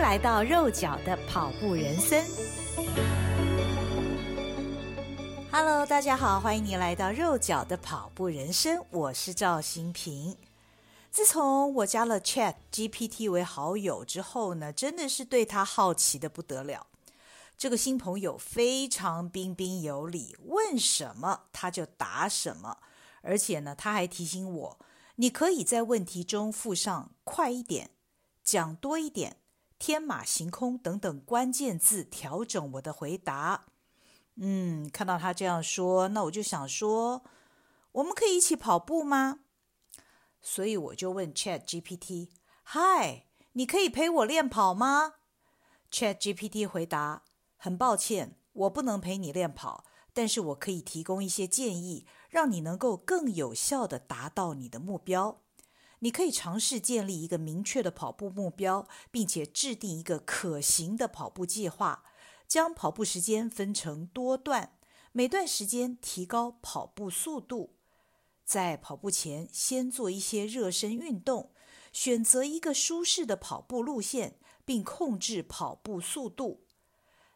来到肉脚的跑步人生。Hello，大家好，欢迎您来到肉脚的跑步人生，我是赵新平。自从我加了 Chat GPT 为好友之后呢，真的是对他好奇的不得了。这个新朋友非常彬彬有礼，问什么他就答什么，而且呢，他还提醒我，你可以在问题中附上“快一点”“讲多一点”。天马行空等等关键字，调整我的回答。嗯，看到他这样说，那我就想说，我们可以一起跑步吗？所以我就问 Chat GPT：“ 嗨，你可以陪我练跑吗？”Chat GPT 回答：“很抱歉，我不能陪你练跑，但是我可以提供一些建议，让你能够更有效地达到你的目标。”你可以尝试建立一个明确的跑步目标，并且制定一个可行的跑步计划，将跑步时间分成多段，每段时间提高跑步速度。在跑步前先做一些热身运动，选择一个舒适的跑步路线，并控制跑步速度。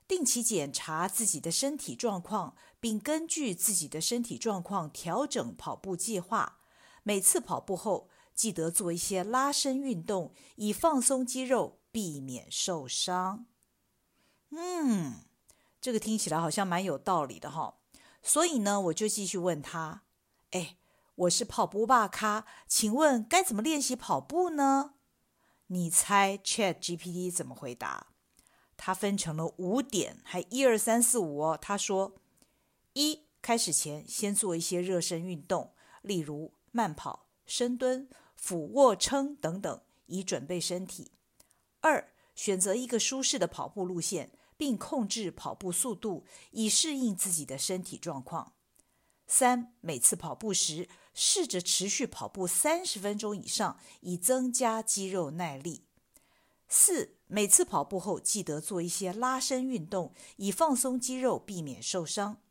定期检查自己的身体状况，并根据自己的身体状况调整跑步计划。每次跑步后，记得做一些拉伸运动，以放松肌肉，避免受伤。嗯，这个听起来好像蛮有道理的哈。所以呢，我就继续问他：“哎，我是跑步大咖，请问该怎么练习跑步呢？”你猜 ChatGPT 怎么回答？他分成了五点，还一二三四五哦。他说：一，开始前先做一些热身运动，例如慢跑、深蹲。俯卧撑等等，以准备身体。二，选择一个舒适的跑步路线，并控制跑步速度，以适应自己的身体状况。三，每次跑步时，试着持续跑步三十分钟以上，以增加肌肉耐力。四，每次跑步后，记得做一些拉伸运动，以放松肌肉，避免受伤。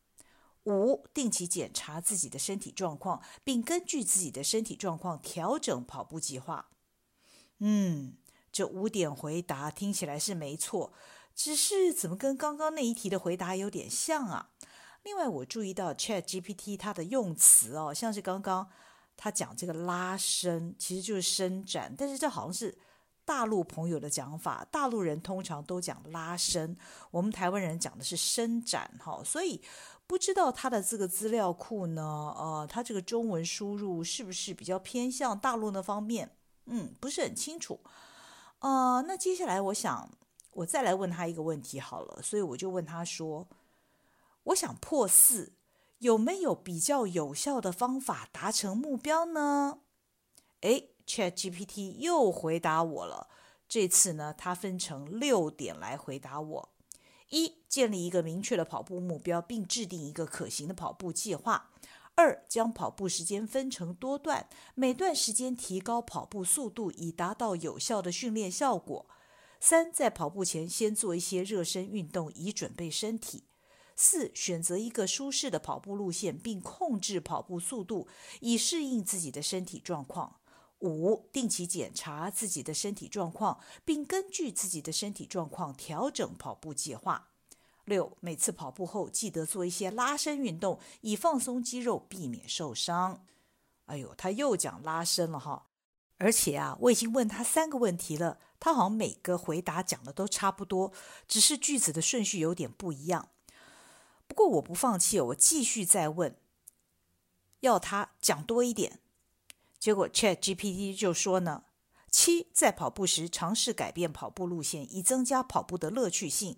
五，定期检查自己的身体状况，并根据自己的身体状况调整跑步计划。嗯，这五点回答听起来是没错，只是怎么跟刚刚那一题的回答有点像啊？另外，我注意到 ChatGPT 它的用词哦，像是刚刚他讲这个拉伸，其实就是伸展，但是这好像是大陆朋友的讲法，大陆人通常都讲拉伸，我们台湾人讲的是伸展哈，所以。不知道他的这个资料库呢？呃，他这个中文输入是不是比较偏向大陆那方面？嗯，不是很清楚。呃，那接下来我想我再来问他一个问题好了，所以我就问他说：“我想破四，有没有比较有效的方法达成目标呢？”诶，ChatGPT 又回答我了。这次呢，他分成六点来回答我。一、建立一个明确的跑步目标，并制定一个可行的跑步计划。二、将跑步时间分成多段，每段时间提高跑步速度，以达到有效的训练效果。三、在跑步前先做一些热身运动，以准备身体。四、选择一个舒适的跑步路线，并控制跑步速度，以适应自己的身体状况。五、定期检查自己的身体状况，并根据自己的身体状况调整跑步计划。六、每次跑步后记得做一些拉伸运动，以放松肌肉，避免受伤。哎呦，他又讲拉伸了哈！而且啊，我已经问他三个问题了，他好像每个回答讲的都差不多，只是句子的顺序有点不一样。不过我不放弃，我继续再问，要他讲多一点。结果 ChatGPT 就说呢：七，在跑步时尝试改变跑步路线，以增加跑步的乐趣性；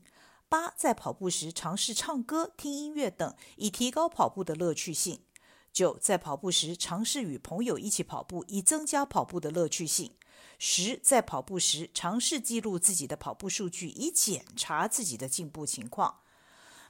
八，在跑步时尝试唱歌、听音乐等，以提高跑步的乐趣性；九，在跑步时尝试与朋友一起跑步，以增加跑步的乐趣性；十，在跑步时尝试记录自己的跑步数据，以检查自己的进步情况。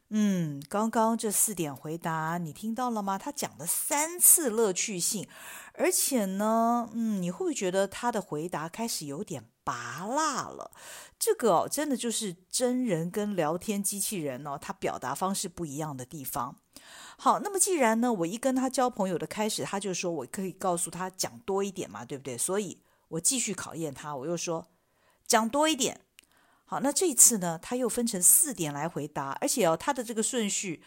嗯，刚刚这四点回答你听到了吗？他讲了三次乐趣性，而且呢，嗯，你会不会觉得他的回答开始有点拔辣了？这个哦，真的就是真人跟聊天机器人哦，他表达方式不一样的地方。好，那么既然呢，我一跟他交朋友的开始，他就说我可以告诉他讲多一点嘛，对不对？所以我继续考验他，我又说讲多一点。好，那这一次呢，他又分成四点来回答，而且哦，他的这个顺序，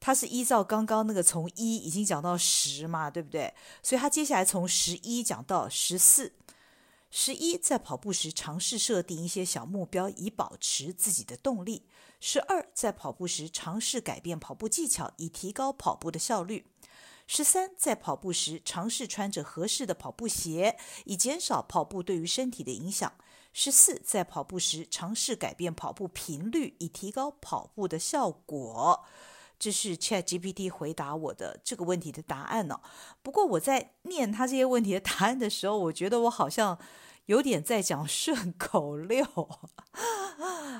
他是依照刚刚那个从一已经讲到十嘛，对不对？所以他接下来从十一讲到十四。十一，在跑步时尝试设定一些小目标，以保持自己的动力。十二，在跑步时尝试改变跑步技巧，以提高跑步的效率。十三，在跑步时尝试穿着合适的跑步鞋，以减少跑步对于身体的影响。十四，在跑步时尝试改变跑步频率，以提高跑步的效果。这是 ChatGPT 回答我的这个问题的答案呢、哦。不过我在念他这些问题的答案的时候，我觉得我好像有点在讲顺口溜。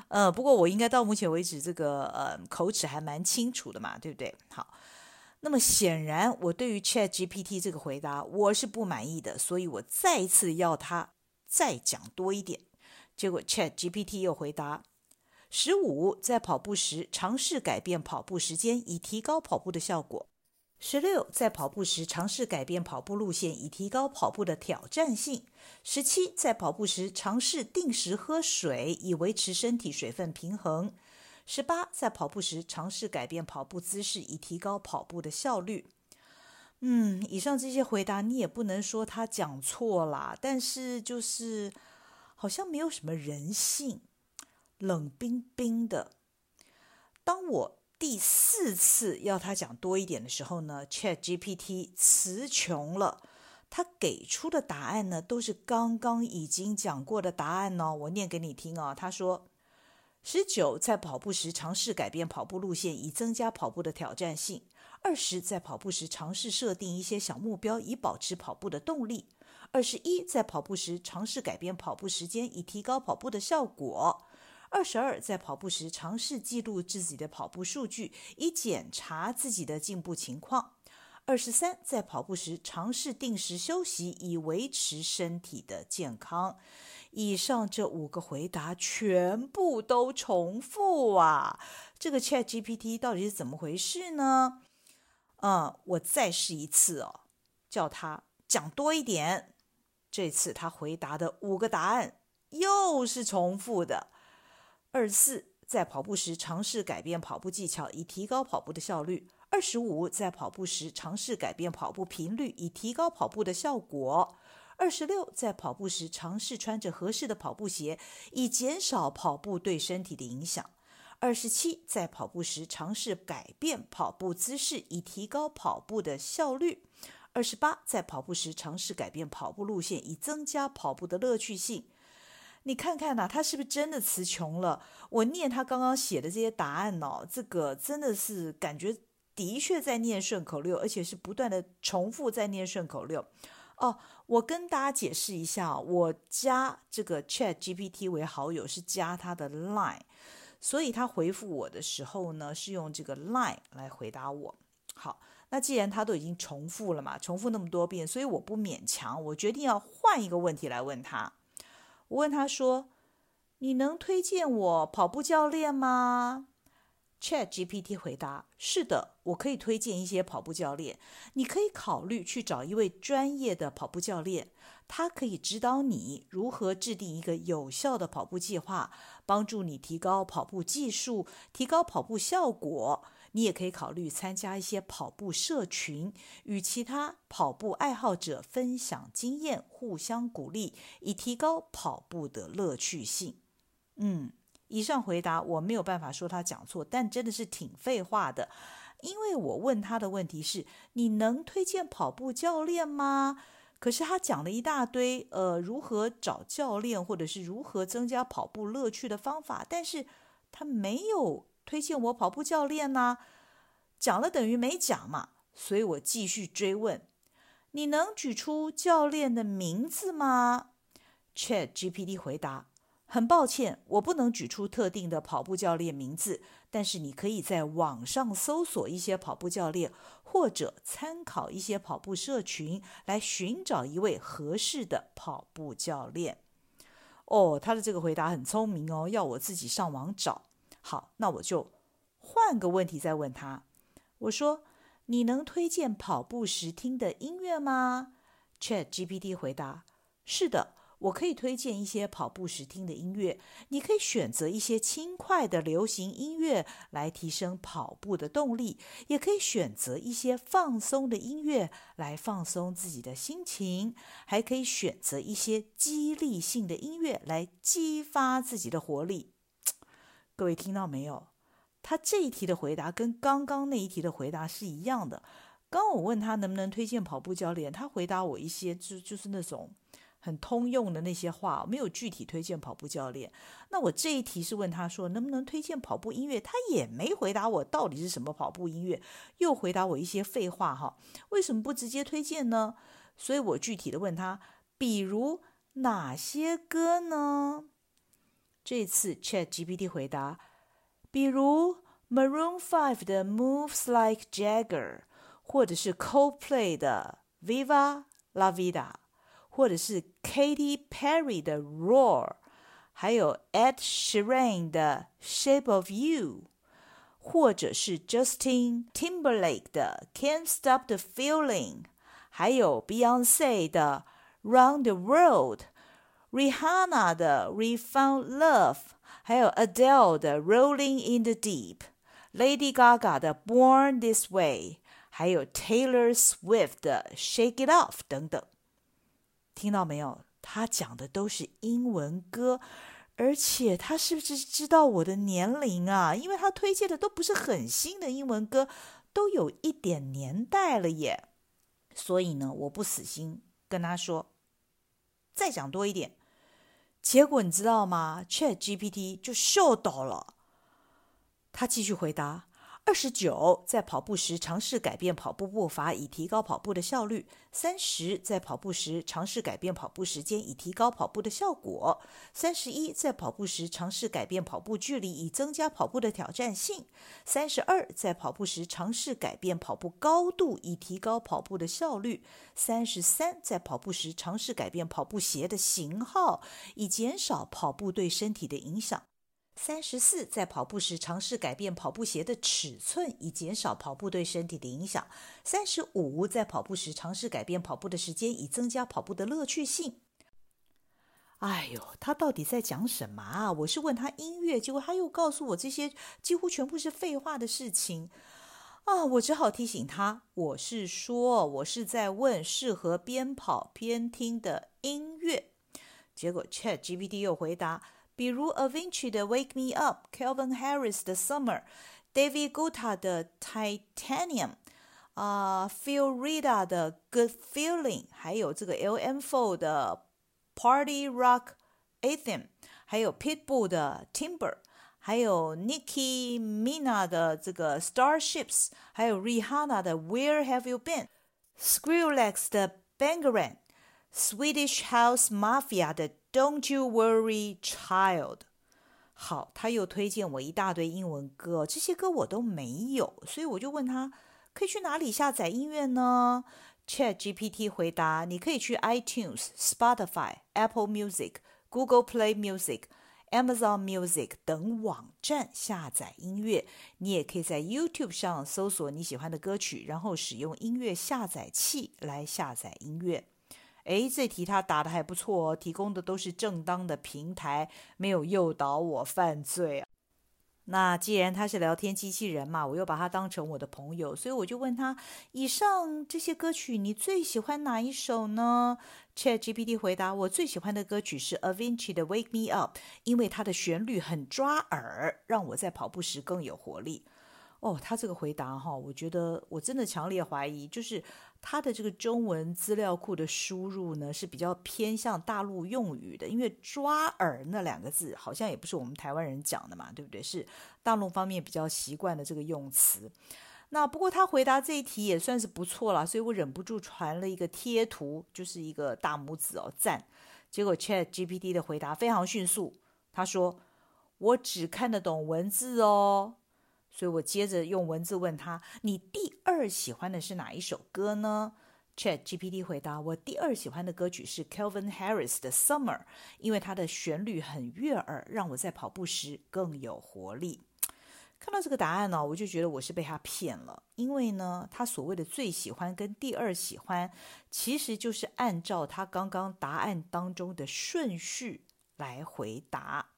呃，不过我应该到目前为止这个呃口齿还蛮清楚的嘛，对不对？好，那么显然我对于 ChatGPT 这个回答我是不满意的，所以我再一次要他再讲多一点。结果 ChatGPT 又回答。十五，在跑步时尝试改变跑步时间，以提高跑步的效果。十六，在跑步时尝试改变跑步路线，以提高跑步的挑战性。十七，在跑步时尝试定时喝水，以维持身体水分平衡。十八，在跑步时尝试改变跑步姿势，以提高跑步的效率。嗯，以上这些回答你也不能说他讲错啦，但是就是好像没有什么人性。冷冰冰的。当我第四次要他讲多一点的时候呢，ChatGPT 词穷了。他给出的答案呢，都是刚刚已经讲过的答案哦。我念给你听啊、哦。他说：十九，在跑步时尝试改变跑步路线，以增加跑步的挑战性；二十，在跑步时尝试设定一些小目标，以保持跑步的动力；二十一，在跑步时尝试改变跑步时间，以提高跑步的效果。二十二，在跑步时尝试记录自己的跑步数据，以检查自己的进步情况。二十三，在跑步时尝试定时休息，以维持身体的健康。以上这五个回答全部都重复啊！这个 ChatGPT 到底是怎么回事呢？嗯，我再试一次哦，叫他讲多一点。这次他回答的五个答案又是重复的。二十四，在跑步时尝试改变跑步技巧，以提高跑步的效率。二十五，在跑步时尝试改变跑步频率，以提高跑步的效果。二十六，在跑步时尝试穿着合适的跑步鞋，以减少跑步对身体的影响。二十七，在跑步时尝试改变跑步姿势，以提高跑步的效率。二十八，在跑步时尝试改变跑步路线，以增加跑步的乐趣性。你看看呐、他是不是真的词穷了？我念他刚刚写的这些答案哦，这个真的是感觉的确在念顺口溜，而且是不断的重复在念顺口溜。哦，我跟大家解释一下，我加这个 ChatGPT 为好友是加他的 Line，所以他回复我的时候呢，是用这个 Line 来回答我。好，那既然他都已经重复了嘛，重复那么多遍，所以我不勉强，我决定要换一个问题来问他。我问他说：“你能推荐我跑步教练吗？”ChatGPT 回答：“是的，我可以推荐一些跑步教练。你可以考虑去找一位专业的跑步教练，他可以指导你如何制定一个有效的跑步计划，帮助你提高跑步技术，提高跑步效果。”你也可以考虑参加一些跑步社群，与其他跑步爱好者分享经验，互相鼓励，以提高跑步的乐趣性。嗯，以上回答我没有办法说他讲错，但真的是挺废话的，因为我问他的问题是：你能推荐跑步教练吗？可是他讲了一大堆，呃，如何找教练，或者是如何增加跑步乐趣的方法，但是他没有。推荐我跑步教练呢？讲了等于没讲嘛，所以我继续追问：你能举出教练的名字吗？ChatGPT 回答：很抱歉，我不能举出特定的跑步教练名字，但是你可以在网上搜索一些跑步教练，或者参考一些跑步社群，来寻找一位合适的跑步教练。哦，他的这个回答很聪明哦，要我自己上网找。好，那我就换个问题再问他。我说：“你能推荐跑步时听的音乐吗？”ChatGPT 回答：“是的，我可以推荐一些跑步时听的音乐，你可以选择一些轻快的流行音乐来提升跑步的动力，也可以选择一些放松的音乐来放松自己的心情，还可以选择一些激励性的音乐来激发自己的活力。各位听到没有？他这一题的回答跟刚刚那一题的回答是一样的。刚我问他能不能推荐跑步教练，他回答我一些就就是那种。很通用的那些话，没有具体推荐跑步教练。那我这一题是问他说能不能推荐跑步音乐，他也没回答我到底是什么跑步音乐，又回答我一些废话哈。为什么不直接推荐呢？所以我具体的问他，比如哪些歌呢？这次 ChatGPT 回答，比如 Maroon Five 的 Moves Like Jagger，或者是 Coldplay 的 Viva La Vida。或者是 Katy Perry 的《Roar》，还有 Ed Sheeran 的《Shape of You》，或者是 Justin Timberlake 的《Can't Stop the Feeling》，还有 Beyonce 的《Round the World》，Rihanna 的《We Found Love》，还有 Adele 的《Rolling in the Deep》，Lady Gaga 的《Born This Way》，还有 Taylor Swift 的《Shake It Off》等等。 听到没有？他讲的都是英文歌，而且他是不是知道我的年龄啊？因为他推荐的都不是很新的英文歌，都有一点年代了耶。所以呢，我不死心，跟他说再讲多一点。结果你知道吗？ChatGPT 就秀到了，他继续回答。二十九，在跑步时尝试改变跑步步伐，以提高跑步的效率。三十，在跑步时尝试改变跑步时间，以提高跑步的效果。三十一，在跑步时尝试改变跑步距离，以增加跑步的挑战性。三十二，在跑步时尝试改变跑步高度，以提高跑步的效率。三十三，在跑步时尝试改变跑步鞋的型号，以减少跑步对身体的影响。三十四，在跑步时尝试改变跑步鞋的尺寸，以减少跑步对身体的影响。三十五，在跑步时尝试改变跑步的时间，以增加跑步的乐趣性。哎呦，他到底在讲什么啊？我是问他音乐，结果他又告诉我这些几乎全部是废话的事情啊！我只好提醒他，我是说，我是在问适合边跑边听的音乐。结果 ChatGPT 又回答。比如 Avicii 的 Wake Me Up，Calvin Harris 的 Summer，David Guetta 的 Titanium，啊、uh,，Phil Rida 的 Good Feeling，还有这个 LM4 的 Party Rock Anthem，还有 Pitbull 的 Timber，还有 Nicki Minaj 的这个 Starships，还有 Rihanna 的 Where Have You Been，Skrillex 的 Bangarang，Swedish House Mafia 的 Don't you worry, child。好，他又推荐我一大堆英文歌，这些歌我都没有，所以我就问他可以去哪里下载音乐呢？ChatGPT 回答：你可以去 iTunes、Spotify、Apple Music、Google Play Music、Amazon Music 等网站下载音乐。你也可以在 YouTube 上搜索你喜欢的歌曲，然后使用音乐下载器来下载音乐。诶，这题他答的还不错哦，提供的都是正当的平台，没有诱导我犯罪啊。那既然他是聊天机器人嘛，我又把他当成我的朋友，所以我就问他：以上这些歌曲，你最喜欢哪一首呢？ChatGPT 回答：我最喜欢的歌曲是 Avicii 的《Wake Me Up》，因为它的旋律很抓耳，让我在跑步时更有活力。哦，他这个回答哈，我觉得我真的强烈怀疑，就是。他的这个中文资料库的输入呢，是比较偏向大陆用语的，因为“抓耳”那两个字好像也不是我们台湾人讲的嘛，对不对？是大陆方面比较习惯的这个用词。那不过他回答这一题也算是不错了，所以我忍不住传了一个贴图，就是一个大拇指哦，赞。结果 ChatGPT 的回答非常迅速，他说：“我只看得懂文字哦。”所以我接着用文字问他：“你第二喜欢的是哪一首歌呢？”ChatGPT 回答：“我第二喜欢的歌曲是 Kelvin Harris 的《Summer》，因为它的旋律很悦耳，让我在跑步时更有活力。”看到这个答案呢，我就觉得我是被他骗了，因为呢，他所谓的最喜欢跟第二喜欢，其实就是按照他刚刚答案当中的顺序来回答，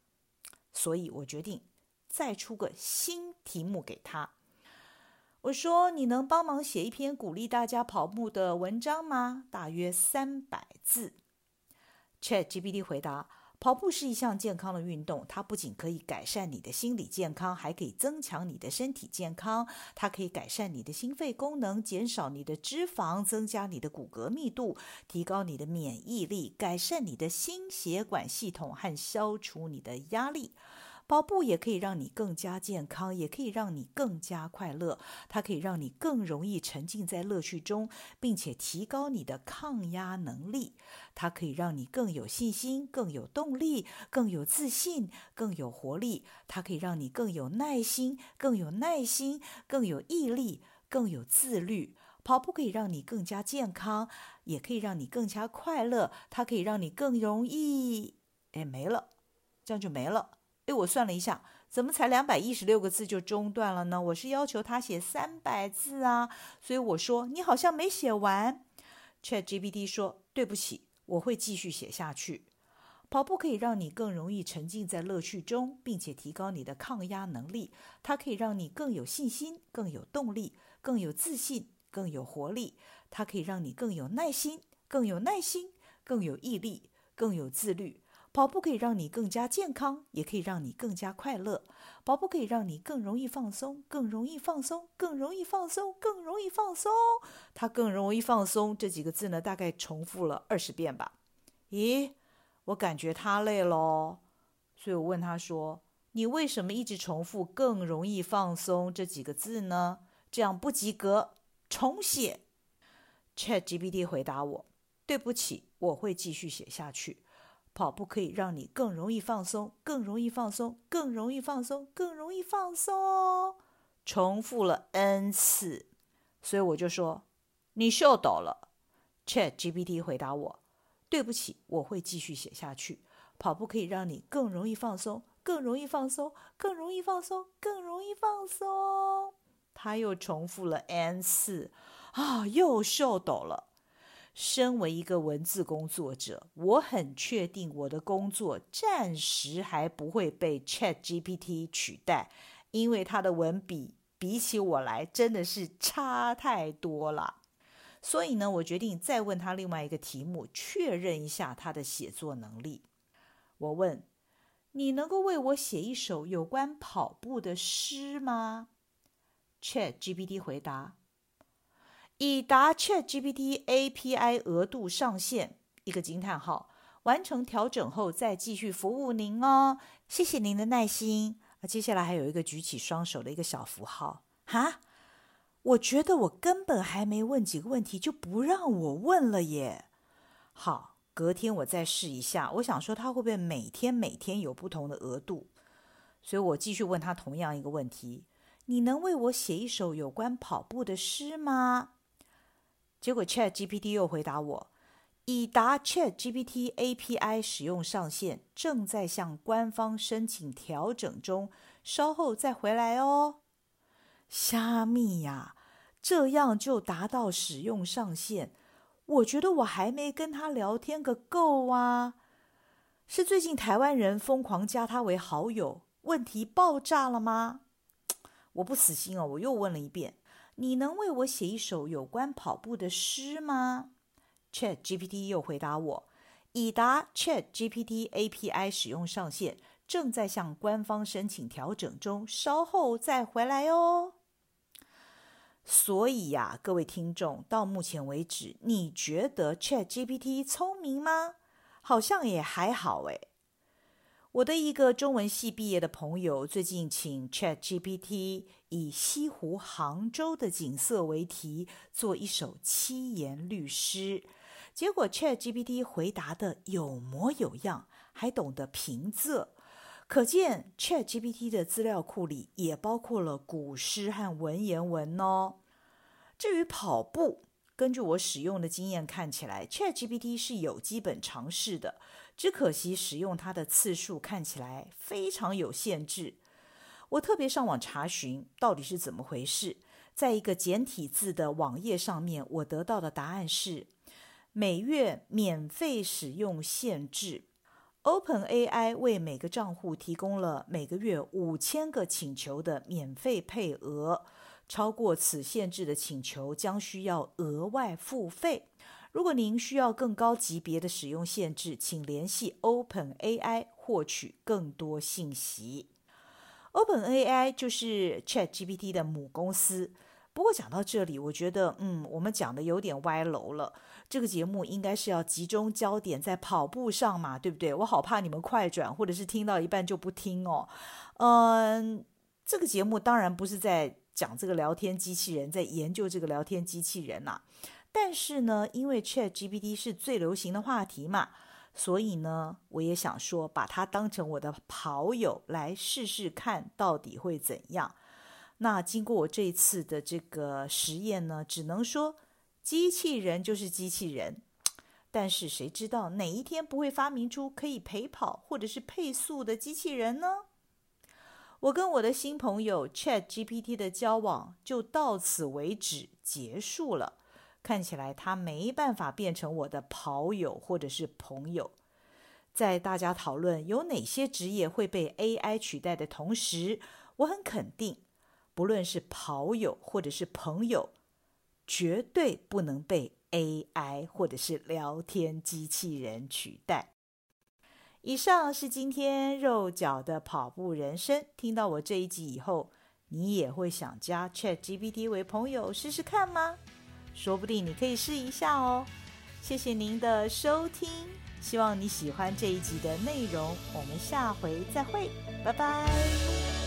所以我决定再出个新题目给他。我说：“你能帮忙写一篇鼓励大家跑步的文章吗？大约三百字。” ChatGPT 回答。跑步是一项健康的运动，它不仅可以改善你的心理健康，还可以增强你的身体健康。它可以改善你的心肺功能，减少你的脂肪，增加你的骨骼密度，提高你的免疫力，改善你的心血管系统和消除你的压力。跑步也可以让你更加健康，也可以让你更加快乐。它可以让你更容易沉浸在乐趣中，并且提高你的抗压能力。它可以让你更有信心、更有动力、更有自信、更有活力。它可以让你更有耐心、更有耐心、更有毅力、更有自律。跑步可以让你更加健康，也可以让你更加快乐。它可以让你更容易……哎，没了，这样就没了。诶，我算了一下，怎么才两百一十六个字就中断了呢？我是要求他写三百字啊，所以我说你好像没写完。ChatGPT 说：“对不起，我会继续写下去。”跑步可以让你更容易沉浸在乐趣中，并且提高你的抗压能力。它可以让你更有信心、更有动力、更有自信、更有活力。它可以让你更有耐心、更有耐心、更有毅力、更有自律。跑步可以让你更加健康，也可以让你更加快乐。跑步可以让你更容易放松，更容易放松，更容易放松，更容易放松。它更容易放松这几个字呢，大概重复了二十遍吧。咦，我感觉他累了，所以我问他说：“你为什么一直重复‘更容易放松’这几个字呢？这样不及格，重写。” ChatGPT 回答我：“对不起，我会继续写下去。”跑步可以让你更容易放松，更容易放松，更容易放松，更容易放松。重复了 n 次，所以我就说你秀逗了。ChatGPT 回答我：“对不起，我会继续写下去。跑步可以让你更容易放松，更容易放松，更容易放松，更容易放松。”他又重复了 n 次，啊，又秀逗了。身为一个文字工作者，我很确定我的工作暂时还不会被 ChatGPT 取代，因为它的文笔比起我来真的是差太多了。所以呢，我决定再问他另外一个题目，确认一下他的写作能力。我问：“你能够为我写一首有关跑步的诗吗？”ChatGPT 回答。已达 ChatGPT API 额度上限，一个惊叹号。完成调整后再继续服务您哦，谢谢您的耐心。啊，接下来还有一个举起双手的一个小符号。哈，我觉得我根本还没问几个问题就不让我问了耶。好，隔天我再试一下。我想说他会不会每天每天有不同的额度，所以我继续问他同样一个问题：你能为我写一首有关跑步的诗吗？结果 ChatGPT 又回答我：“已达 ChatGPT API 使用上限，正在向官方申请调整中，稍后再回来哦。”虾米呀，这样就达到使用上限？我觉得我还没跟他聊天个够啊！是最近台湾人疯狂加他为好友，问题爆炸了吗？我不死心哦，我又问了一遍。你能为我写一首有关跑步的诗吗？ChatGPT 又回答我：已达 ChatGPT API 使用上限，正在向官方申请调整中，稍后再回来哦。所以呀，各位听众，到目前为止，你觉得 ChatGPT 聪明吗？好像也还好诶。我的一个中文系毕业的朋友，最近请 ChatGPT 以西湖杭州的景色为题，做一首七言律诗。结果 ChatGPT 回答的有模有样，还懂得平仄，可见 ChatGPT 的资料库里也包括了古诗和文言文哦。至于跑步，根据我使用的经验看起来，ChatGPT 是有基本常识的。只可惜使用它的次数看起来非常有限制。我特别上网查询到底是怎么回事，在一个简体字的网页上面，我得到的答案是每月免费使用限制。OpenAI 为每个账户提供了每个月五千个请求的免费配额，超过此限制的请求将需要额外付费。如果您需要更高级别的使用限制，请联系 OpenAI 获取更多信息。OpenAI 就是 ChatGPT 的母公司。不过讲到这里，我觉得，嗯，我们讲的有点歪楼了。这个节目应该是要集中焦点在跑步上嘛，对不对？我好怕你们快转，或者是听到一半就不听哦。嗯，这个节目当然不是在讲这个聊天机器人，在研究这个聊天机器人呐、但是呢，因为 ChatGPT 是最流行的话题嘛，所以呢，我也想说，把它当成我的跑友来试试看，到底会怎样。那经过我这一次的这个实验呢，只能说机器人就是机器人，但是谁知道哪一天不会发明出可以陪跑或者是配速的机器人呢？我跟我的新朋友 ChatGPT 的交往就到此为止结束了。看起来他没办法变成我的跑友或者是朋友。在大家讨论有哪些职业会被 AI 取代的同时，我很肯定，不论是跑友或者是朋友，绝对不能被 AI 或者是聊天机器人取代。以上是今天肉脚的跑步人生。听到我这一集以后，你也会想加 ChatGPT 为朋友试试看吗？说不定你可以试一下哦。谢谢您的收听，希望你喜欢这一集的内容。我们下回再会，拜拜。